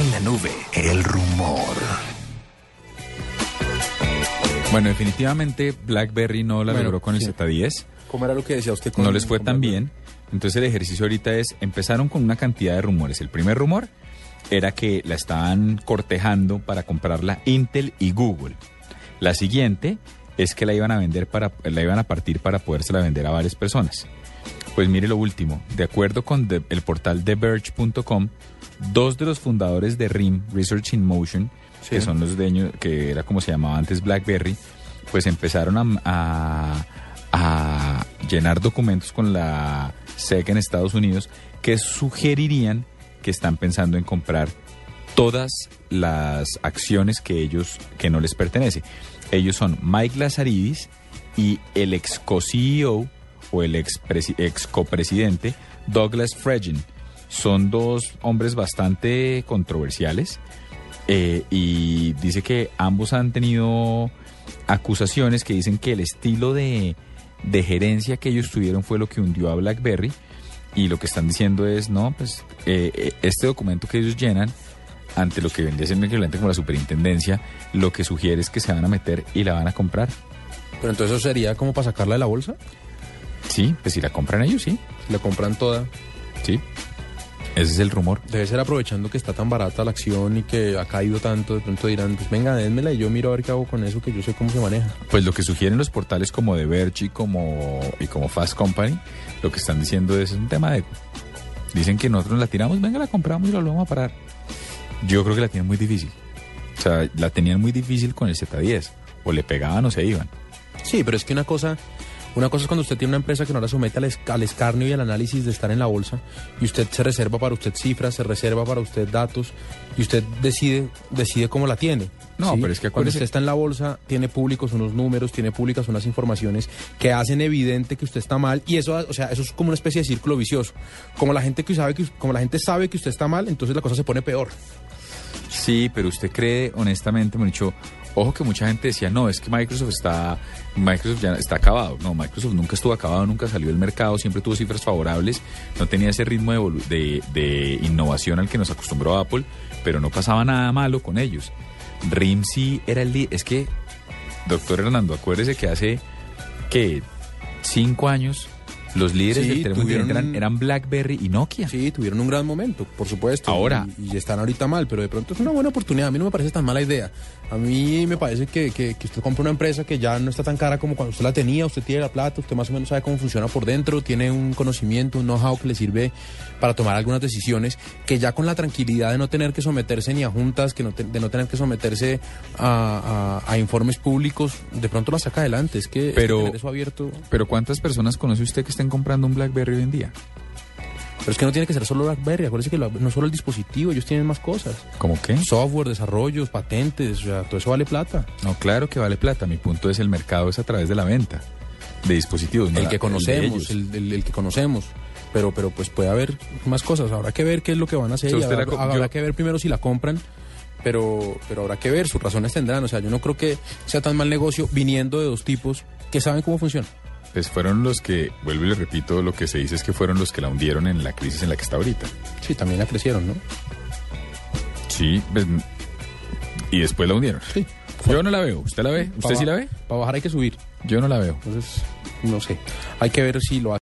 En la nube, el rumor. Bueno, definitivamente BlackBerry no la Bueno, logró con el sí. Z10. ¿Cómo era lo que decía usted? con- no les fue tan Blackberry? bien. Entonces el ejercicio ahorita es, empezaron con una cantidad de rumores. El primer rumor era que la estaban cortejando para comprarla Intel y Google. La siguiente es que la iban a vender para, la iban a partir para podérsela vender a varias personas. Pues mire lo último, de acuerdo con el portal TheVerge.com, dos de los fundadores de RIM, Research in Motion, Sí. que son los dueños, que era como se llamaba antes BlackBerry, pues empezaron a, a- a llenar documentos con la SEC en Estados Unidos que sugerirían que están pensando en comprar todas las acciones que ellos que no les pertenece. Ellos son Mike Lazaridis y el ex co-CEO o el ex, ex copresidente Douglas Fregin. Son dos hombres bastante controversiales eh, y dice que ambos han tenido acusaciones que dicen que el estilo de, de gerencia que ellos tuvieron fue lo que hundió a BlackBerry y lo que están diciendo es, no, pues eh, eh, este documento que ellos llenan ante lo que vendría siendo equivalente como la superintendencia, lo que sugiere es que se van a meter y la van a comprar. Pero entonces eso sería como para sacarla de la bolsa. Sí, pues si la compran ellos, sí, La compran toda. sí. Ese es el rumor. Debe ser aprovechando que está tan barata la acción y que ha caído tanto. De pronto dirán, pues venga, dénmela y yo miro a ver qué hago con eso, que yo sé cómo se maneja. Pues lo que sugieren los portales como The Verge y como, y como Fast Company, lo que están diciendo es, es un tema de... Dicen que nosotros la tiramos, venga, la compramos y la volvemos a parar. Yo creo que la tienen muy difícil. O sea, la tenían muy difícil con el Z10. O le pegaban o se iban. Sí, pero es que una cosa, una cosa es cuando usted tiene una empresa que no la somete al, esc- al escarnio y al análisis de estar en la bolsa y usted se reserva para usted cifras, se reserva para usted datos y usted decide decide cómo la tiene. No, pero es que cuando usted está en la bolsa tiene públicos unos números, tiene públicas unas informaciones que hacen evidente que usted está mal y eso, o sea, eso es como una especie de círculo vicioso. Como la gente que sabe que como la gente sabe que usted está mal, entonces la cosa se pone peor. Sí, pero usted cree, honestamente, me dicho, ojo que mucha gente decía, no, es que Microsoft está, Microsoft ya está acabado. No, Microsoft nunca estuvo acabado, nunca salió del mercado, siempre tuvo cifras favorables, no tenía ese ritmo de, de, innovación al que nos acostumbró Apple, pero no pasaba nada malo con ellos. RIM sí era el... li- Es que, doctor Hernando, acuérdese que hace, que Cinco años, los líderes Sí, del teléfono tuvieron eran, eran BlackBerry y Nokia. Sí, tuvieron un gran momento, por supuesto. Ahora. Y, y están ahorita mal, pero de pronto es una buena oportunidad. A mí no me parece tan mala idea. A mí me parece que, que, que usted compra una empresa que ya no está tan cara como cuando usted la tenía, usted tiene la plata, usted más o menos sabe cómo funciona por dentro, tiene un conocimiento, un know-how que le sirve para tomar algunas decisiones, que ya con la tranquilidad de no tener que someterse ni a juntas, que no te- de no tener que someterse a, a- a informes públicos, de pronto la saca adelante. Es que, es que Pero- tener eso abierto... Pero ¿cuántas personas conoce usted que estén comprando un BlackBerry hoy en día? Pero es que no tiene que ser solo BlackBerry, acuérdese que lo- no solo el dispositivo, ellos tienen más cosas. ¿Cómo qué? Software, desarrollos, patentes, o sea, todo eso vale plata. No, claro que vale plata. Mi punto es el mercado es a través de la venta de dispositivos. el que conocemos, el, el- el que conocemos. Pero, pero pues puede haber más cosas. Habrá que ver qué es lo que van a hacer. Y habrá, yo- que ver primero si la compran. Pero, pero habrá que ver, sus razones tendrán. O sea, yo no creo que sea tan mal negocio viniendo de dos tipos que saben cómo funciona. Pues fueron los que, vuelvo y le repito, lo que se dice es que fueron los que la hundieron en la crisis en la que está ahorita. Sí, también la crecieron, ¿no? Sí, pues, y después la hundieron. Sí. Yo no la veo. ¿Usted la ve? ¿Usted sí la ve? Para bajar hay que subir. Yo no la veo. Entonces, no sé. Hay que ver si lo hace.